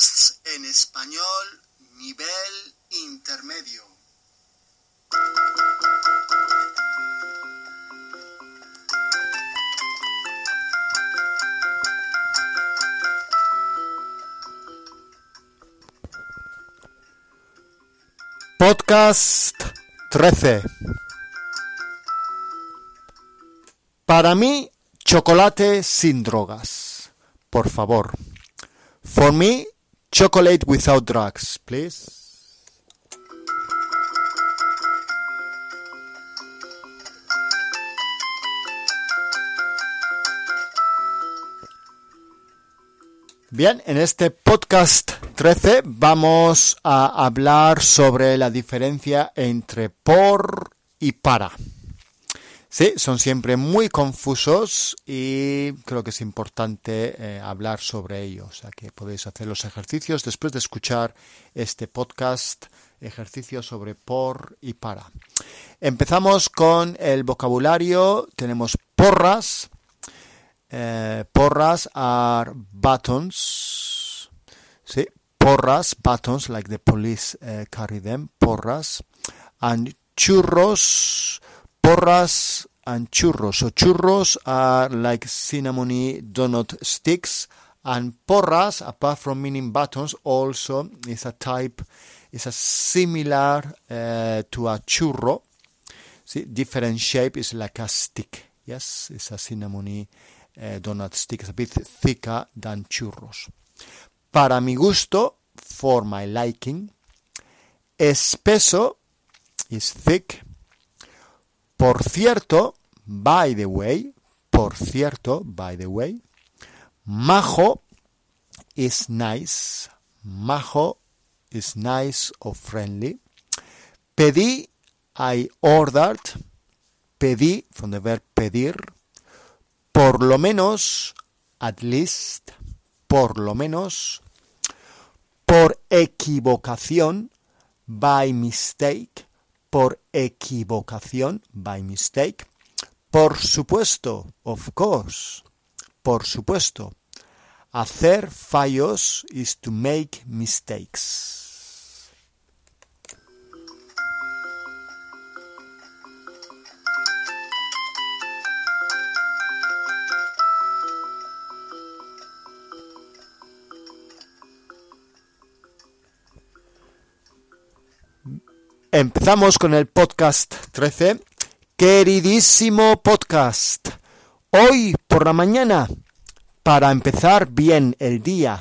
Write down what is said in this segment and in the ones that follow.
en español nivel intermedio. Podcast 13. Para mí, chocolate sin drogas. Por favor. For me, chocolate without drugs, please. Bien, en este podcast 13 vamos a hablar sobre la diferencia entre por y para. Sí, son siempre muy confusos y creo que es importante eh, hablar sobre ellos. O sea que podéis hacer los ejercicios después de escuchar este podcast, ejercicios sobre por y para. Empezamos con el vocabulario. Tenemos porras. Eh, porras are buttons. Sí, porras, buttons, like the police uh, carry them. Porras. And churros porras and churros. So churros are like cinnamony donut sticks, and porras, apart from meaning buttons, also is a type, is a similar uh, to a churro. See, different shape is like a stick. Yes, it's a cinnamony uh, donut stick. It's a bit thicker than churros. Para mi gusto, for my liking, espeso is thick por cierto, by the way, por cierto, by the way, majo is nice, majo is nice or friendly. Pedí, I ordered, pedí, from the verb pedir, por lo menos, at least, por lo menos, por equivocación, by mistake, por equivocación, by mistake. Por supuesto, of course, por supuesto. Hacer fallos is to make mistakes. Empezamos con el podcast 13. Queridísimo podcast. Hoy por la mañana, para empezar bien el día,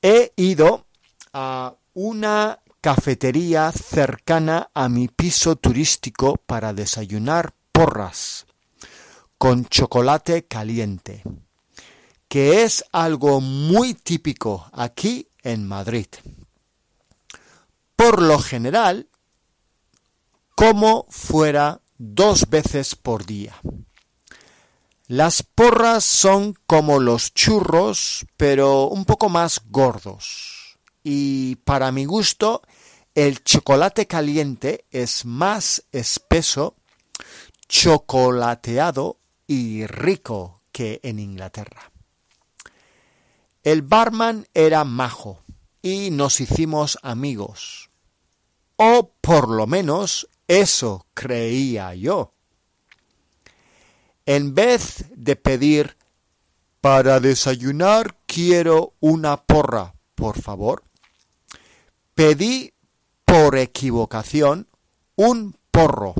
he ido a una cafetería cercana a mi piso turístico para desayunar porras con chocolate caliente, que es algo muy típico aquí en Madrid. Por lo general, como fuera dos veces por día. Las porras son como los churros, pero un poco más gordos. Y para mi gusto, el chocolate caliente es más espeso, chocolateado y rico que en Inglaterra. El barman era majo y nos hicimos amigos. O por lo menos eso creía yo. En vez de pedir para desayunar quiero una porra, por favor, pedí por equivocación un porro.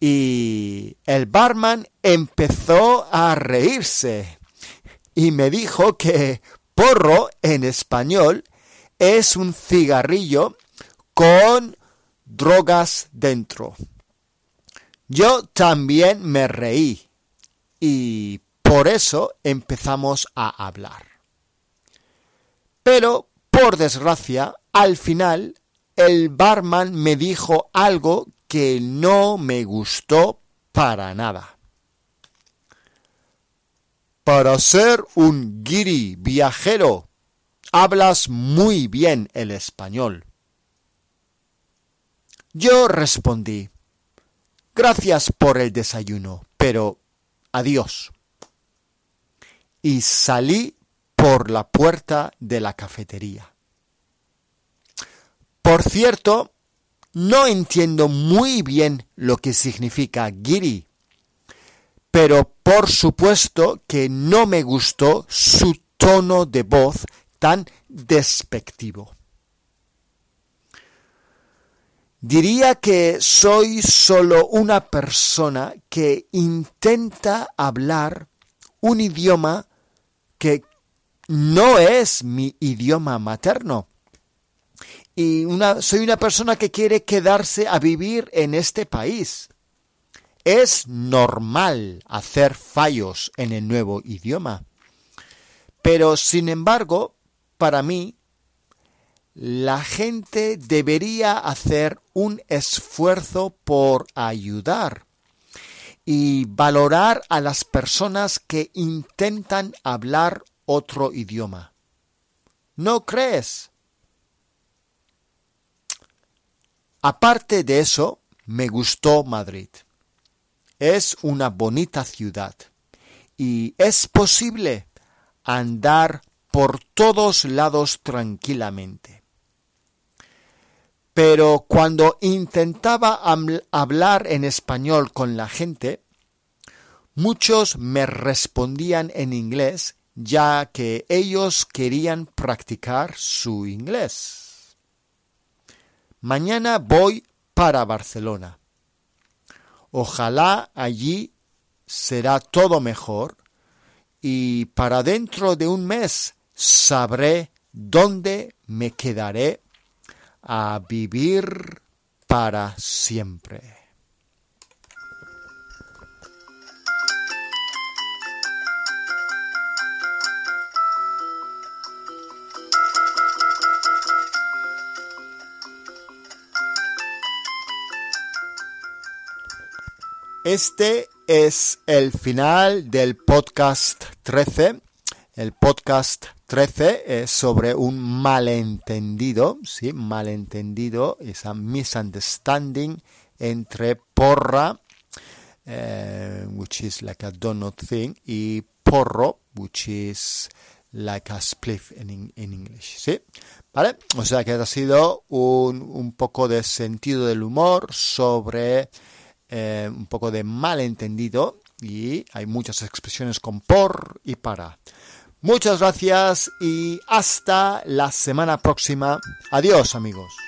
Y el barman empezó a reírse y me dijo que porro en español es un cigarrillo con drogas dentro. Yo también me reí y por eso empezamos a hablar. Pero, por desgracia, al final el barman me dijo algo que no me gustó para nada. Para ser un guiri viajero, hablas muy bien el español. Yo respondí, gracias por el desayuno, pero adiós. Y salí por la puerta de la cafetería. Por cierto, no entiendo muy bien lo que significa giri, pero por supuesto que no me gustó su tono de voz tan despectivo. Diría que soy solo una persona que intenta hablar un idioma que no es mi idioma materno. Y soy una persona que quiere quedarse a vivir en este país. Es normal hacer fallos en el nuevo idioma. Pero, sin embargo, para mí, la gente debería hacer un esfuerzo por ayudar y valorar a las personas que intentan hablar otro idioma. ¿No crees? Aparte de eso, me gustó Madrid. Es una bonita ciudad y es posible andar por todos lados tranquilamente. Pero cuando intentaba hablar en español con la gente, muchos me respondían en inglés ya que ellos querían practicar su inglés. Mañana voy para Barcelona. Ojalá allí será todo mejor y para dentro de un mes sabré dónde me quedaré a vivir para siempre. Este es el final del podcast 13. El podcast 13 es sobre un malentendido, ¿sí? Malentendido, esa misunderstanding entre porra, eh, which is like a donut thing, y porro, which is like a spliff in, English, ¿sí? ¿Vale? O sea que ha sido un, un poco de sentido del humor sobre eh, un poco de malentendido y hay muchas expresiones con por y para. Muchas gracias y hasta la semana próxima. Adiós amigos.